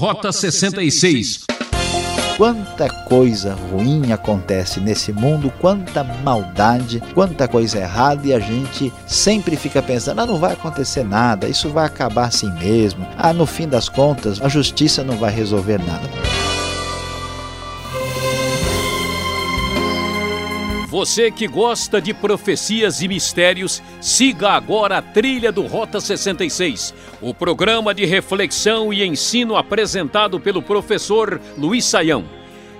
Rota 66. Quanta coisa ruim acontece nesse mundo, quanta maldade, quanta coisa errada e a gente sempre fica pensando: ah, não vai acontecer nada, isso vai acabar assim mesmo. Ah, no fim das contas, a justiça não vai resolver nada. Você que gosta de profecias e mistérios, siga agora a trilha do Rota 66, o programa de reflexão e ensino apresentado pelo professor Luiz Saião.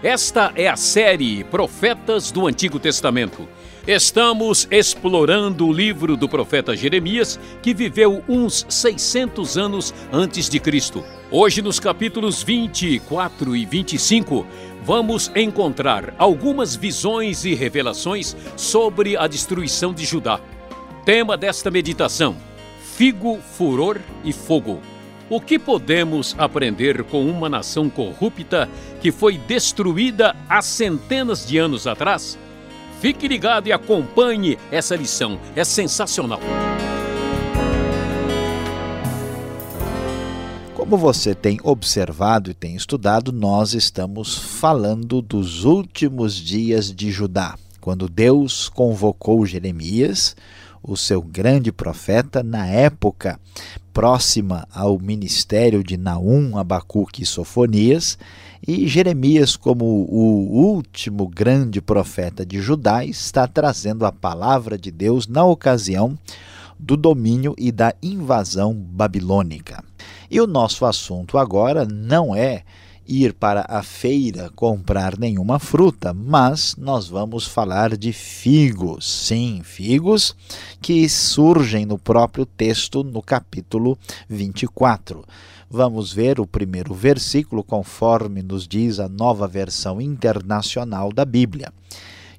Esta é a série Profetas do Antigo Testamento. Estamos explorando o livro do profeta Jeremias, que viveu uns 600 anos antes de Cristo. Hoje, nos capítulos 24 e 25, vamos encontrar algumas visões e revelações sobre a destruição de Judá. Tema desta meditação: Figo, Furor e Fogo. O que podemos aprender com uma nação corrupta que foi destruída há centenas de anos atrás? Fique ligado e acompanhe essa lição, é sensacional. Como você tem observado e tem estudado, nós estamos falando dos últimos dias de Judá, quando Deus convocou Jeremias, o seu grande profeta, na época próxima ao ministério de Naum, Abacuque e Sofonias, e Jeremias, como o último grande profeta de Judá, está trazendo a palavra de Deus na ocasião do domínio e da invasão babilônica. E o nosso assunto agora não é ir para a feira comprar nenhuma fruta, mas nós vamos falar de figos. Sim, figos que surgem no próprio texto no capítulo 24. Vamos ver o primeiro versículo, conforme nos diz a nova versão internacional da Bíblia.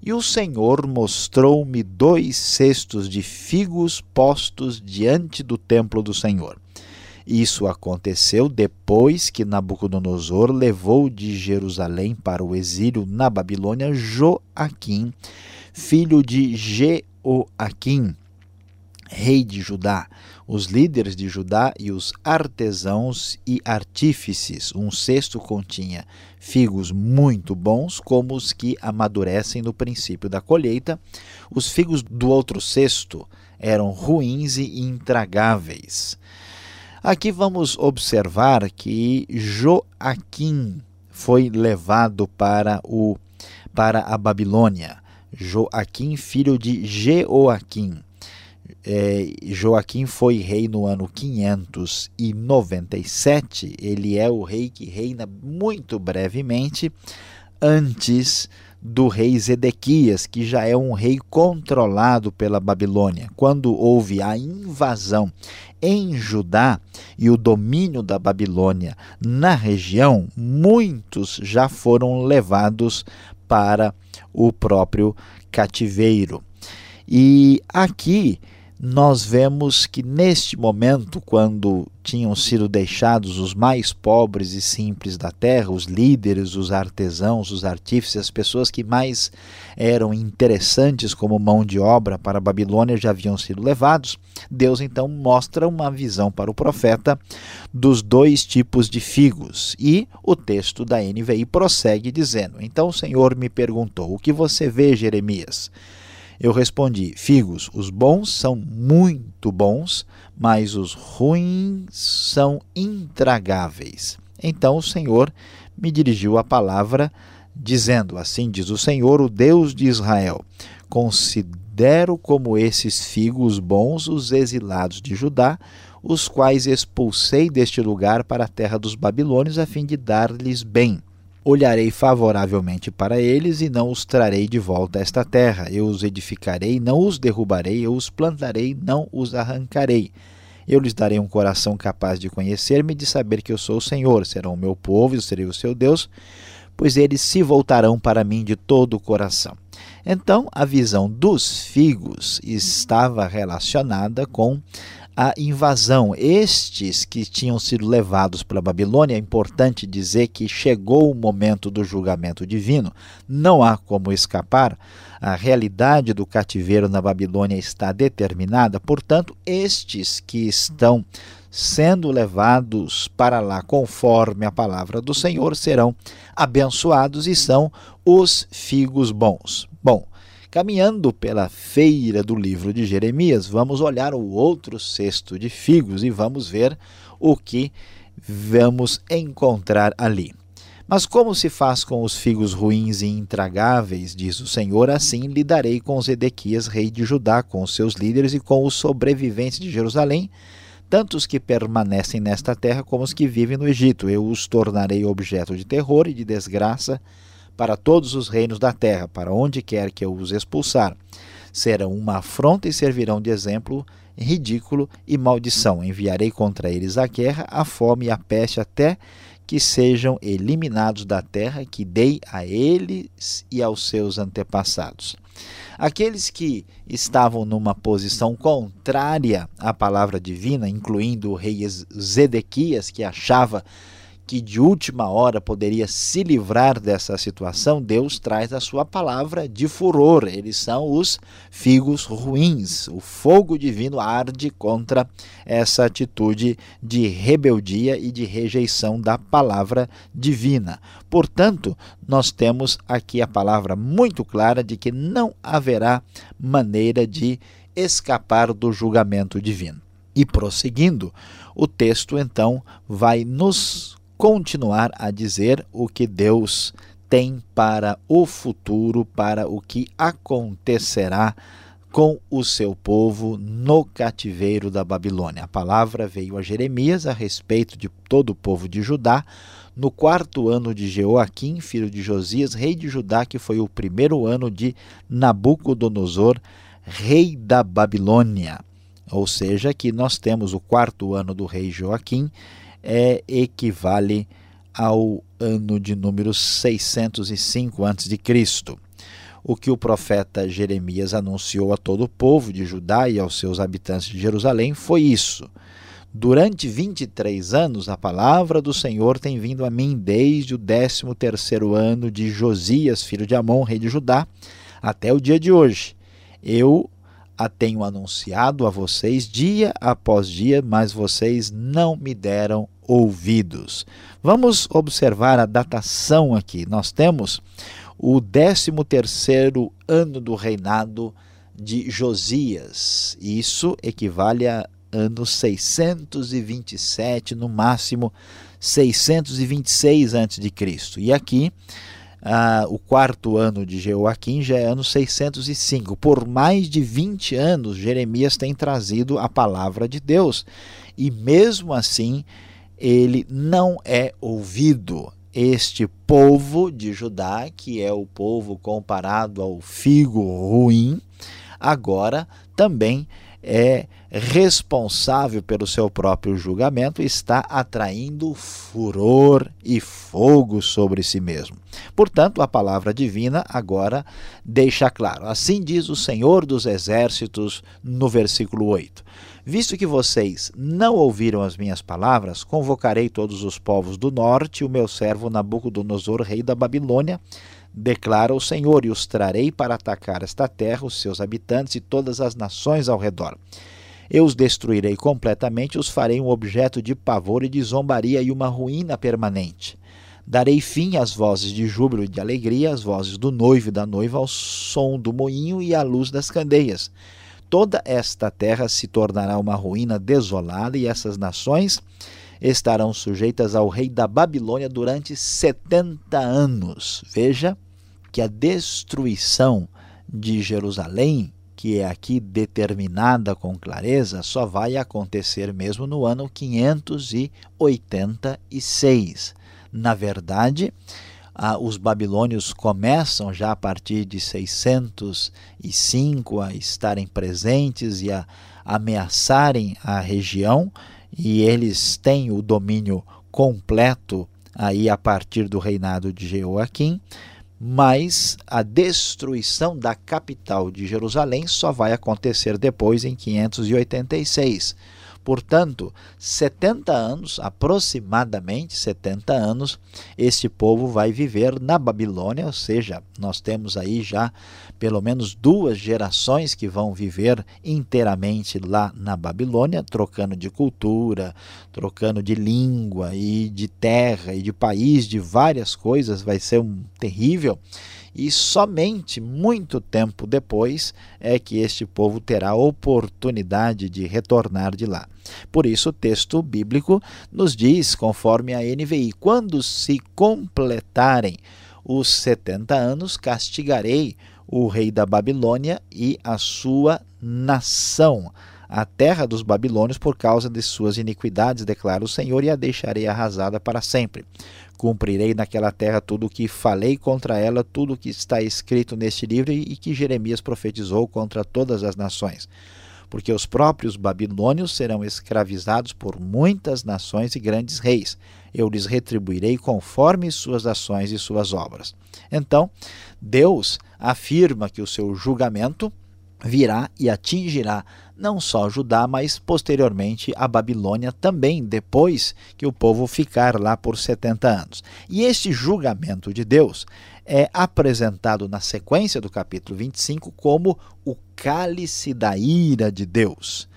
E o Senhor mostrou-me dois cestos de figos postos diante do templo do Senhor. Isso aconteceu depois que Nabucodonosor levou de Jerusalém para o exílio na Babilônia Joaquim, filho de Jeoaquim, rei de Judá, os líderes de Judá e os artesãos e artífices. Um cesto continha figos muito bons, como os que amadurecem no princípio da colheita. Os figos do outro cesto eram ruins e intragáveis. Aqui vamos observar que Joaquim foi levado para, o, para a Babilônia. Joaquim, filho de Jeoaquim. É, Joaquim foi rei no ano 597. Ele é o rei que reina muito brevemente antes do rei Zedequias, que já é um rei controlado pela Babilônia. Quando houve a invasão em Judá e o domínio da Babilônia na região, muitos já foram levados para o próprio cativeiro. E aqui nós vemos que neste momento, quando tinham sido deixados os mais pobres e simples da terra, os líderes, os artesãos, os artífices, as pessoas que mais eram interessantes como mão de obra para a Babilônia já haviam sido levados, Deus então mostra uma visão para o profeta dos dois tipos de figos. E o texto da NVI prossegue dizendo: Então o Senhor me perguntou: O que você vê, Jeremias? Eu respondi: Figos, os bons são muito bons, mas os ruins são intragáveis. Então o Senhor me dirigiu a palavra, dizendo: Assim diz o Senhor, o Deus de Israel: Considero como esses figos bons os exilados de Judá, os quais expulsei deste lugar para a terra dos babilônios, a fim de dar-lhes bem olharei favoravelmente para eles e não os trarei de volta a esta terra. Eu os edificarei, não os derrubarei, eu os plantarei, não os arrancarei. Eu lhes darei um coração capaz de conhecer-me e de saber que eu sou o Senhor. Serão o meu povo, eu serei o seu Deus, pois eles se voltarão para mim de todo o coração. Então, a visão dos figos estava relacionada com a invasão. Estes que tinham sido levados para a Babilônia, é importante dizer que chegou o momento do julgamento divino, não há como escapar. A realidade do cativeiro na Babilônia está determinada, portanto, estes que estão sendo levados para lá conforme a palavra do Senhor, serão abençoados e são os figos bons. Bom, caminhando pela feira do livro de Jeremias, vamos olhar o outro cesto de figos e vamos ver o que vamos encontrar ali. Mas como se faz com os figos ruins e intragáveis, diz o Senhor, assim lidarei com Zedequias, rei de Judá, com os seus líderes e com os sobreviventes de Jerusalém, tanto os que permanecem nesta terra como os que vivem no Egito. Eu os tornarei objeto de terror e de desgraça para todos os reinos da terra, para onde quer que eu os expulsar. Serão uma afronta e servirão de exemplo ridículo e maldição. Enviarei contra eles a guerra, a fome e a peste até que sejam eliminados da terra que dei a eles e aos seus antepassados. Aqueles que estavam numa posição contrária à palavra divina, incluindo o rei Zedequias, que achava que de última hora poderia se livrar dessa situação, Deus traz a sua palavra de furor. Eles são os figos ruins. O fogo divino arde contra essa atitude de rebeldia e de rejeição da palavra divina. Portanto, nós temos aqui a palavra muito clara de que não haverá maneira de escapar do julgamento divino. E prosseguindo, o texto então vai nos continuar a dizer o que Deus tem para o futuro, para o que acontecerá com o seu povo no cativeiro da Babilônia. A palavra veio a Jeremias a respeito de todo o povo de Judá no quarto ano de Jeoaquim, filho de Josias, rei de Judá, que foi o primeiro ano de Nabucodonosor, rei da Babilônia. Ou seja, que nós temos o quarto ano do rei Joaquim é, equivale ao ano de número 605 a.C. O que o profeta Jeremias anunciou a todo o povo de Judá e aos seus habitantes de Jerusalém foi isso. Durante 23 anos, a palavra do Senhor tem vindo a mim desde o 13 terceiro ano de Josias, filho de Amon, rei de Judá, até o dia de hoje. Eu a tenho anunciado a vocês dia após dia, mas vocês não me deram ouvidos. Vamos observar a datação aqui. Nós temos o 13º ano do reinado de Josias. Isso equivale a ano 627, no máximo 626 a.C. E aqui ah, o quarto ano de Jeoaquim já é ano 605. Por mais de 20 anos, Jeremias tem trazido a palavra de Deus e, mesmo assim, ele não é ouvido. Este povo de Judá, que é o povo comparado ao figo ruim, agora também é responsável pelo seu próprio julgamento, está atraindo furor e fogo sobre si mesmo. Portanto, a palavra divina agora deixa claro: assim diz o Senhor dos Exércitos no versículo 8. Visto que vocês não ouviram as minhas palavras, convocarei todos os povos do norte, o meu servo Nabucodonosor, rei da Babilônia, declara o Senhor, e os trarei para atacar esta terra, os seus habitantes e todas as nações ao redor. Eu os destruirei completamente, os farei um objeto de pavor e de zombaria e uma ruína permanente. Darei fim às vozes de júbilo e de alegria, às vozes do noivo e da noiva, ao som do moinho e à luz das candeias. Toda esta terra se tornará uma ruína desolada e essas nações estarão sujeitas ao rei da Babilônia durante 70 anos. Veja que a destruição de Jerusalém, que é aqui determinada com clareza, só vai acontecer mesmo no ano 586. Na verdade, os babilônios começam já a partir de 605 a estarem presentes e a ameaçarem a região e eles têm o domínio completo aí a partir do reinado de Jeoaquim, mas a destruição da capital de Jerusalém só vai acontecer depois em 586. Portanto, 70 anos, aproximadamente 70 anos, este povo vai viver na Babilônia, ou seja, nós temos aí já pelo menos duas gerações que vão viver inteiramente lá na Babilônia, trocando de cultura, trocando de língua e de terra e de país, de várias coisas, vai ser um terrível e somente muito tempo depois é que este povo terá oportunidade de retornar de lá. Por isso, o texto bíblico nos diz, conforme a NVI, quando se completarem os 70 anos, castigarei o rei da Babilônia e a sua nação a terra dos babilônios por causa de suas iniquidades, declara o Senhor, e a deixarei arrasada para sempre. Cumprirei naquela terra tudo o que falei contra ela, tudo o que está escrito neste livro e que Jeremias profetizou contra todas as nações. Porque os próprios babilônios serão escravizados por muitas nações e grandes reis. Eu lhes retribuirei conforme suas ações e suas obras. Então, Deus afirma que o seu julgamento virá e atingirá não só Judá, mas posteriormente a Babilônia também, depois que o povo ficar lá por 70 anos. E este julgamento de Deus é apresentado na sequência do capítulo 25 como o cálice da ira de Deus.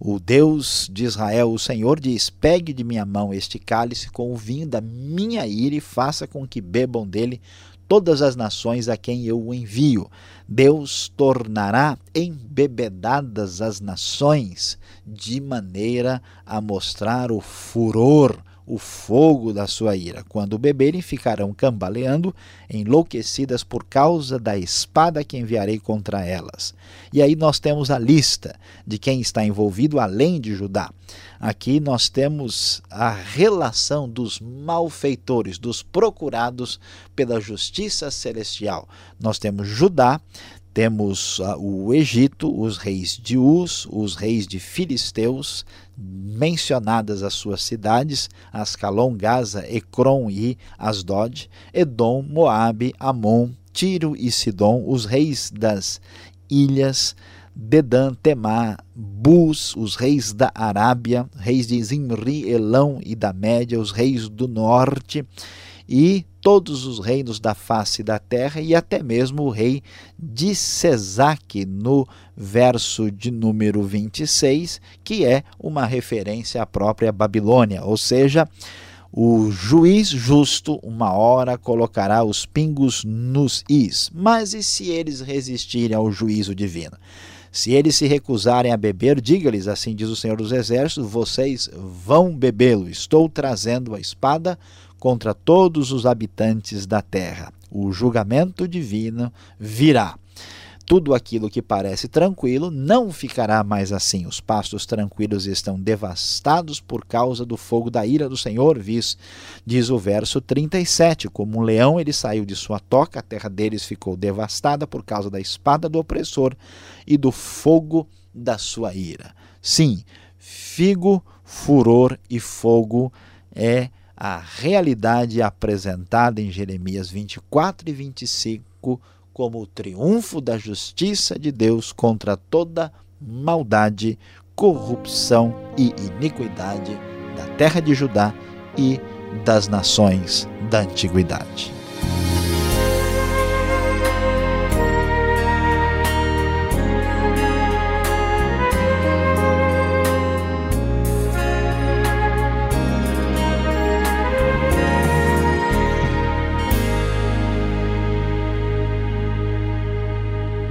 O Deus de Israel, o Senhor, diz: Pegue de minha mão este cálice com o vinho da minha ira e faça com que bebam dele todas as nações a quem eu o envio. Deus tornará embebedadas as nações, de maneira a mostrar o furor o fogo da sua ira. Quando beberem, ficarão cambaleando, enlouquecidas por causa da espada que enviarei contra elas. E aí nós temos a lista de quem está envolvido além de Judá. Aqui nós temos a relação dos malfeitores, dos procurados pela justiça celestial. Nós temos Judá, temos uh, o Egito, os reis de Uz, os reis de Filisteus, mencionadas as suas cidades, Ascalon, Gaza, Ecrom e Asdod, Edom, Moabe, Amon, Tiro e Sidom, os reis das ilhas, Dedã, Temá, Bus, os reis da Arábia, reis de Zimri, Elão e da Média, os reis do norte, e todos os reinos da face da terra e até mesmo o rei de Cesaque no verso de número 26, que é uma referência à própria Babilônia, ou seja, o juiz justo, uma hora, colocará os pingos nos is. Mas e se eles resistirem ao juízo divino? Se eles se recusarem a beber, diga-lhes, assim diz o Senhor dos Exércitos: vocês vão bebê-lo. Estou trazendo a espada contra todos os habitantes da terra. O julgamento divino virá. Tudo aquilo que parece tranquilo não ficará mais assim. Os pastos tranquilos estão devastados por causa do fogo da ira do Senhor, diz, diz o verso 37. Como um leão ele saiu de sua toca, a terra deles ficou devastada por causa da espada do opressor e do fogo da sua ira. Sim, figo, furor e fogo é a realidade apresentada em Jeremias 24 e 25 como o triunfo da justiça de Deus contra toda maldade, corrupção e iniquidade da terra de Judá e das nações da antiguidade.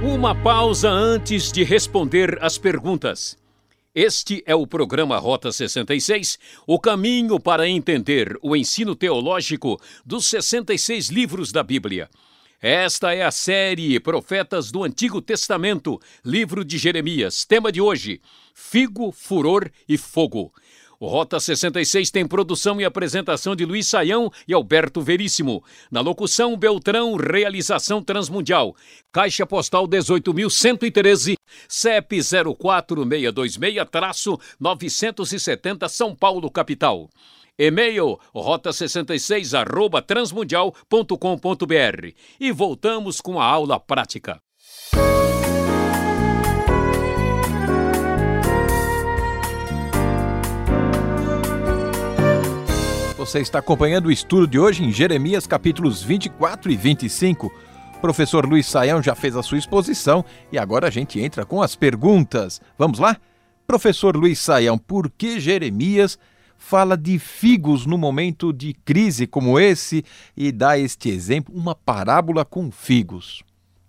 Uma pausa antes de responder as perguntas. Este é o programa Rota 66, o caminho para entender o ensino teológico dos 66 livros da Bíblia. Esta é a série Profetas do Antigo Testamento, livro de Jeremias. Tema de hoje: Figo, Furor e Fogo. O Rota 66 tem produção e apresentação de Luiz Saião e Alberto Veríssimo. Na locução, Beltrão, realização Transmundial. Caixa Postal 18.113, CEP 04626-970 São Paulo, capital. E-mail rota66 arroba transmundial.com.br. E voltamos com a aula prática. Você está acompanhando o estudo de hoje em Jeremias capítulos 24 e 25. O professor Luiz Saião já fez a sua exposição e agora a gente entra com as perguntas. Vamos lá? Professor Luiz Saião, por que Jeremias fala de figos no momento de crise como esse e dá este exemplo, uma parábola com figos?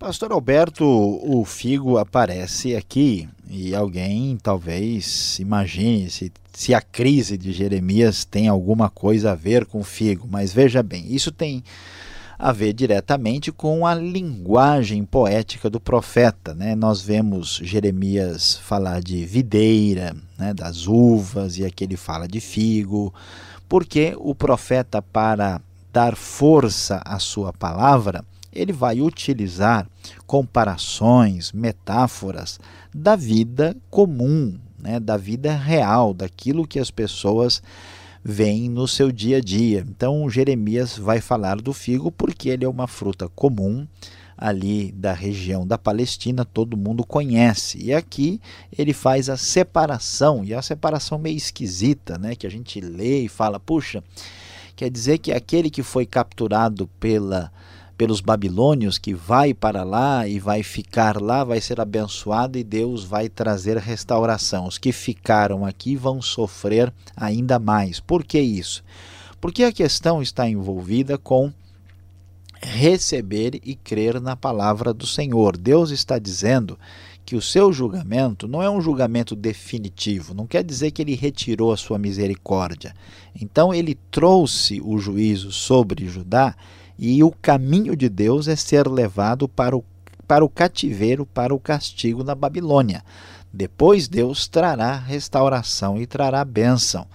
Pastor Alberto, o figo aparece aqui e alguém talvez imagine se, se a crise de Jeremias tem alguma coisa a ver com o figo, mas veja bem, isso tem a ver diretamente com a linguagem poética do profeta. Né? Nós vemos Jeremias falar de videira, né, das uvas, e aqui ele fala de figo, porque o profeta, para dar força à sua palavra, ele vai utilizar comparações, metáforas da vida comum, né, da vida real, daquilo que as pessoas veem no seu dia a dia. Então, Jeremias vai falar do figo porque ele é uma fruta comum ali da região da Palestina, todo mundo conhece. E aqui ele faz a separação, e é a separação meio esquisita, né, que a gente lê e fala, puxa, quer dizer que aquele que foi capturado pela pelos babilônios, que vai para lá e vai ficar lá, vai ser abençoado e Deus vai trazer restauração. Os que ficaram aqui vão sofrer ainda mais. Por que isso? Porque a questão está envolvida com receber e crer na palavra do Senhor. Deus está dizendo que o seu julgamento não é um julgamento definitivo, não quer dizer que ele retirou a sua misericórdia. Então ele trouxe o juízo sobre Judá e o caminho de Deus é ser levado para o, para o cativeiro, para o castigo na Babilônia. Depois Deus trará restauração e trará bênção.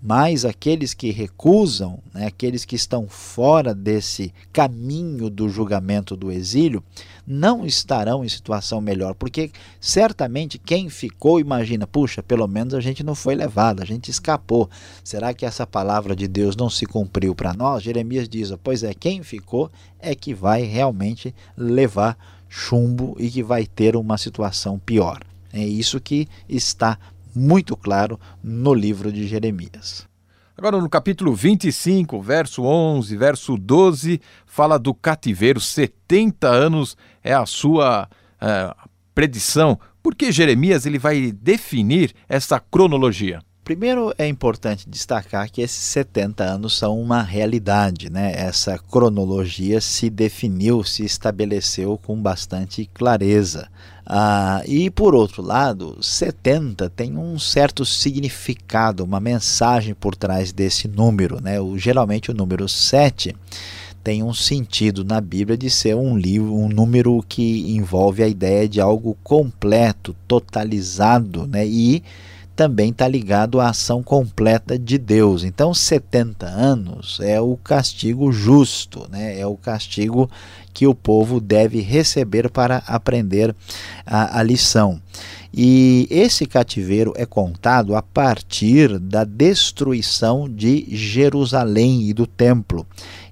Mas aqueles que recusam, né, aqueles que estão fora desse caminho do julgamento do exílio, não estarão em situação melhor, porque certamente quem ficou imagina, puxa, pelo menos a gente não foi levado, a gente escapou. Será que essa palavra de Deus não se cumpriu para nós? Jeremias diz: pois é, quem ficou é que vai realmente levar chumbo e que vai ter uma situação pior. É isso que está muito claro no livro de Jeremias. Agora, no capítulo 25, verso 11, verso 12, fala do cativeiro. 70 anos é a sua é, predição. Por que Jeremias ele vai definir essa cronologia? Primeiro é importante destacar que esses 70 anos são uma realidade, né? Essa cronologia se definiu, se estabeleceu com bastante clareza. Ah, e por outro lado, 70 tem um certo significado, uma mensagem por trás desse número. Né? O, geralmente o número 7 tem um sentido na Bíblia de ser um livro, um número que envolve a ideia de algo completo, totalizado, né? E também está ligado à ação completa de Deus. Então, 70 anos é o castigo justo, né? é o castigo que o povo deve receber para aprender a, a lição. E esse cativeiro é contado a partir da destruição de Jerusalém e do templo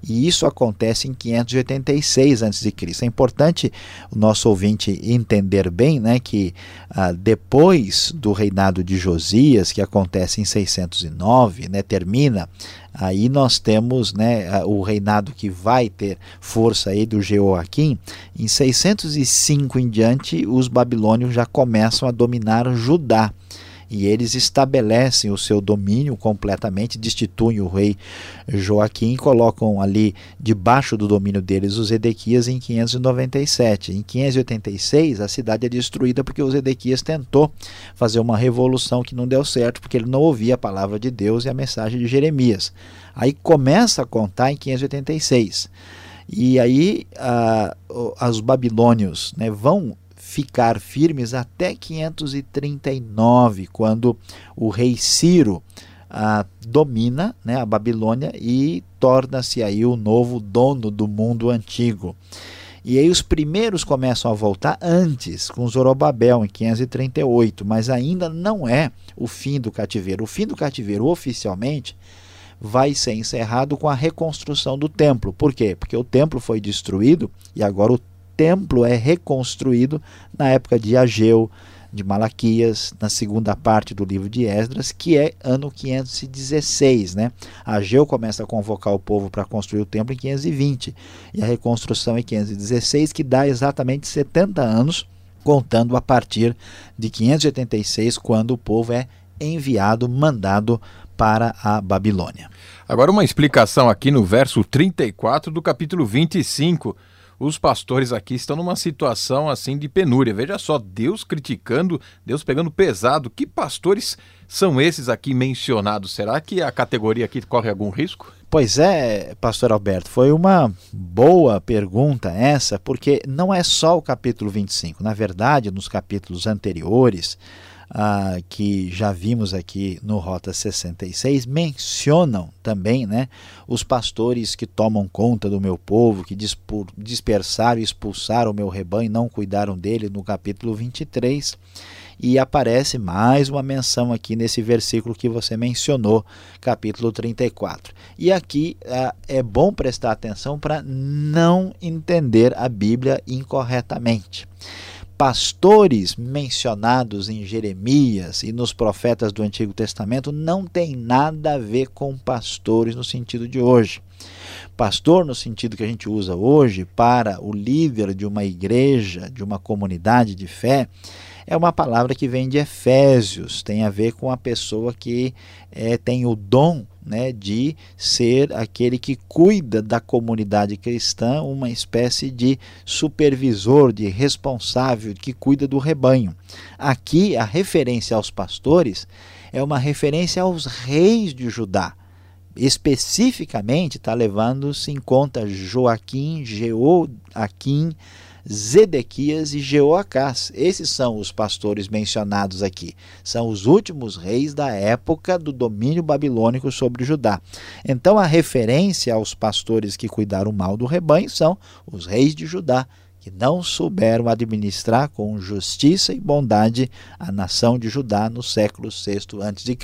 e isso acontece em 586 a.C. É importante o nosso ouvinte entender bem né, que ah, depois do reinado de Josias, que acontece em 609, né, termina, aí nós temos né, o reinado que vai ter força aí do Jeoaquim. Em 605 em diante, os babilônios já começam a dominar Judá e eles estabelecem o seu domínio completamente, destituem o rei Joaquim colocam ali debaixo do domínio deles os Edequias em 597. Em 586 a cidade é destruída porque os Edequias tentou fazer uma revolução que não deu certo porque ele não ouvia a palavra de Deus e a mensagem de Jeremias. Aí começa a contar em 586. E aí uh, os babilônios né, vão ficar firmes até 539, quando o rei Ciro ah, domina né, a Babilônia e torna-se aí o novo dono do mundo antigo. E aí os primeiros começam a voltar antes, com Zorobabel em 538, mas ainda não é o fim do cativeiro. O fim do cativeiro oficialmente vai ser encerrado com a reconstrução do templo. Por quê? Porque o templo foi destruído e agora o templo é reconstruído na época de Ageu, de Malaquias, na segunda parte do livro de Esdras, que é ano 516. Né? Ageu começa a convocar o povo para construir o templo em 520 e a reconstrução em 516, que dá exatamente 70 anos, contando a partir de 586, quando o povo é enviado, mandado para a Babilônia. Agora, uma explicação aqui no verso 34 do capítulo 25 os pastores aqui estão numa situação assim de penúria. Veja só, Deus criticando, Deus pegando pesado. Que pastores são esses aqui mencionados? Será que a categoria aqui corre algum risco? Pois é, pastor Alberto, foi uma boa pergunta essa, porque não é só o capítulo 25. Na verdade, nos capítulos anteriores, ah, que já vimos aqui no Rota 66, mencionam também né, os pastores que tomam conta do meu povo, que dispersaram e expulsaram o meu rebanho e não cuidaram dele, no capítulo 23. E aparece mais uma menção aqui nesse versículo que você mencionou, capítulo 34. E aqui ah, é bom prestar atenção para não entender a Bíblia incorretamente pastores mencionados em Jeremias e nos profetas do Antigo Testamento não tem nada a ver com pastores no sentido de hoje. Pastor, no sentido que a gente usa hoje, para o líder de uma igreja, de uma comunidade de fé, é uma palavra que vem de Efésios, tem a ver com a pessoa que é, tem o dom né, de ser aquele que cuida da comunidade cristã, uma espécie de supervisor, de responsável, que cuida do rebanho. Aqui, a referência aos pastores é uma referência aos reis de Judá. Especificamente está levando-se em conta Joaquim, Jeoaquim, Zedequias e Jeoacás. Esses são os pastores mencionados aqui. São os últimos reis da época do domínio babilônico sobre Judá. Então a referência aos pastores que cuidaram mal do rebanho são os reis de Judá, que não souberam administrar com justiça e bondade a nação de Judá no século VI a.C.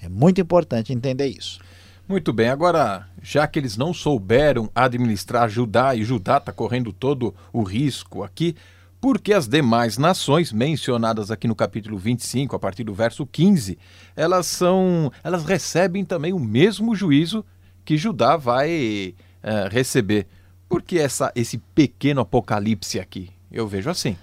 É muito importante entender isso. Muito bem, agora, já que eles não souberam administrar Judá e Judá está correndo todo o risco aqui, porque as demais nações mencionadas aqui no capítulo 25, a partir do verso 15, elas são, elas recebem também o mesmo juízo que Judá vai é, receber. Por que essa, esse pequeno apocalipse aqui? Eu vejo assim.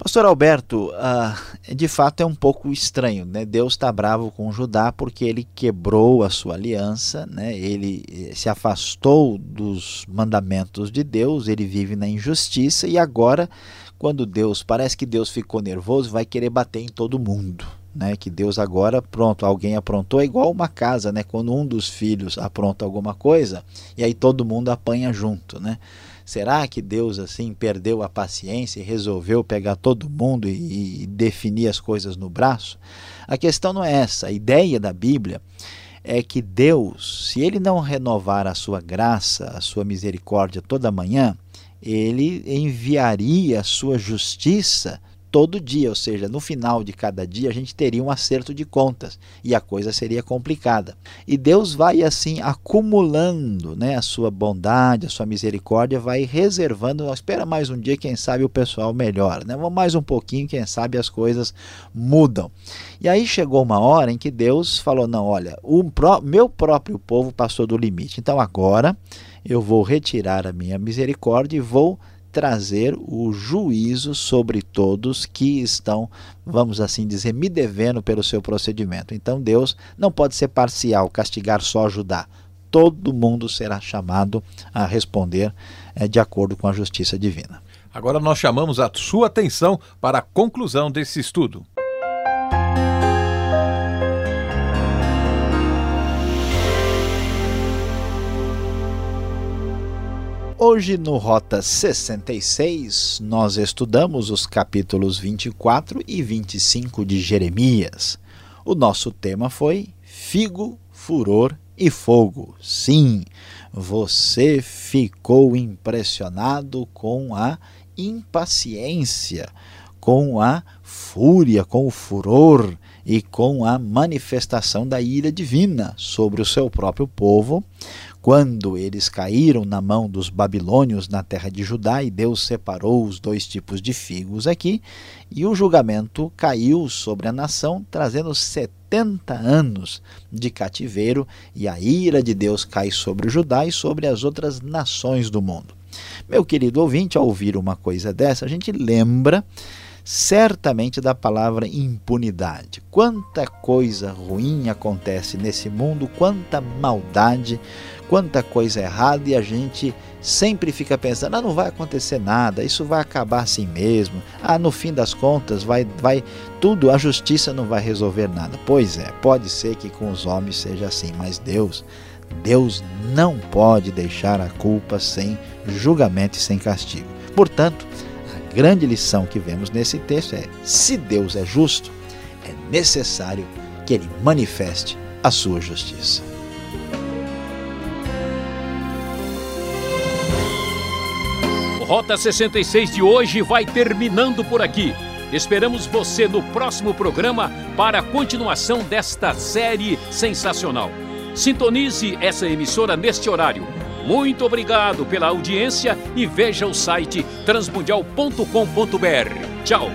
Pastor Alberto, uh, de fato é um pouco estranho, né? Deus está bravo com Judá porque ele quebrou a sua aliança, né? Ele eh, se afastou dos mandamentos de Deus, ele vive na injustiça e agora, quando Deus parece que Deus ficou nervoso, vai querer bater em todo mundo. Né, que Deus agora, pronto, alguém aprontou, é igual uma casa, né, quando um dos filhos apronta alguma coisa, e aí todo mundo apanha junto, né? Será que Deus assim perdeu a paciência e resolveu pegar todo mundo e, e definir as coisas no braço? A questão não é essa. A ideia da Bíblia é que Deus, se ele não renovar a sua graça, a sua misericórdia toda manhã, ele enviaria a sua justiça todo dia, ou seja, no final de cada dia a gente teria um acerto de contas e a coisa seria complicada. E Deus vai assim acumulando, né, a sua bondade, a sua misericórdia, vai reservando, espera mais um dia, quem sabe o pessoal melhora, né? Vamos mais um pouquinho, quem sabe as coisas mudam. E aí chegou uma hora em que Deus falou: "Não, olha, o meu próprio povo passou do limite. Então agora eu vou retirar a minha misericórdia e vou trazer o juízo sobre todos que estão, vamos assim dizer, me devendo pelo seu procedimento. Então Deus não pode ser parcial, castigar só Judá. Todo mundo será chamado a responder é, de acordo com a justiça divina. Agora nós chamamos a sua atenção para a conclusão desse estudo. Hoje no Rota 66 nós estudamos os capítulos 24 e 25 de Jeremias. O nosso tema foi Figo, Furor e Fogo. Sim, você ficou impressionado com a impaciência, com a fúria, com o furor e com a manifestação da ira divina sobre o seu próprio povo quando eles caíram na mão dos babilônios na terra de Judá, e Deus separou os dois tipos de figos aqui, e o julgamento caiu sobre a nação, trazendo 70 anos de cativeiro, e a ira de Deus cai sobre o Judá e sobre as outras nações do mundo. Meu querido ouvinte, ao ouvir uma coisa dessa, a gente lembra certamente da palavra impunidade. Quanta coisa ruim acontece nesse mundo, quanta maldade, quanta coisa errada e a gente sempre fica pensando: ah, não vai acontecer nada, isso vai acabar assim mesmo. Ah, no fim das contas vai vai tudo, a justiça não vai resolver nada. Pois é, pode ser que com os homens seja assim, mas Deus Deus não pode deixar a culpa sem julgamento e sem castigo. Portanto, grande lição que vemos nesse texto é: se Deus é justo, é necessário que ele manifeste a sua justiça. O Rota 66 de hoje vai terminando por aqui. Esperamos você no próximo programa para a continuação desta série sensacional. Sintonize essa emissora neste horário muito obrigado pela audiência e veja o site transmundial.com.br. Tchau!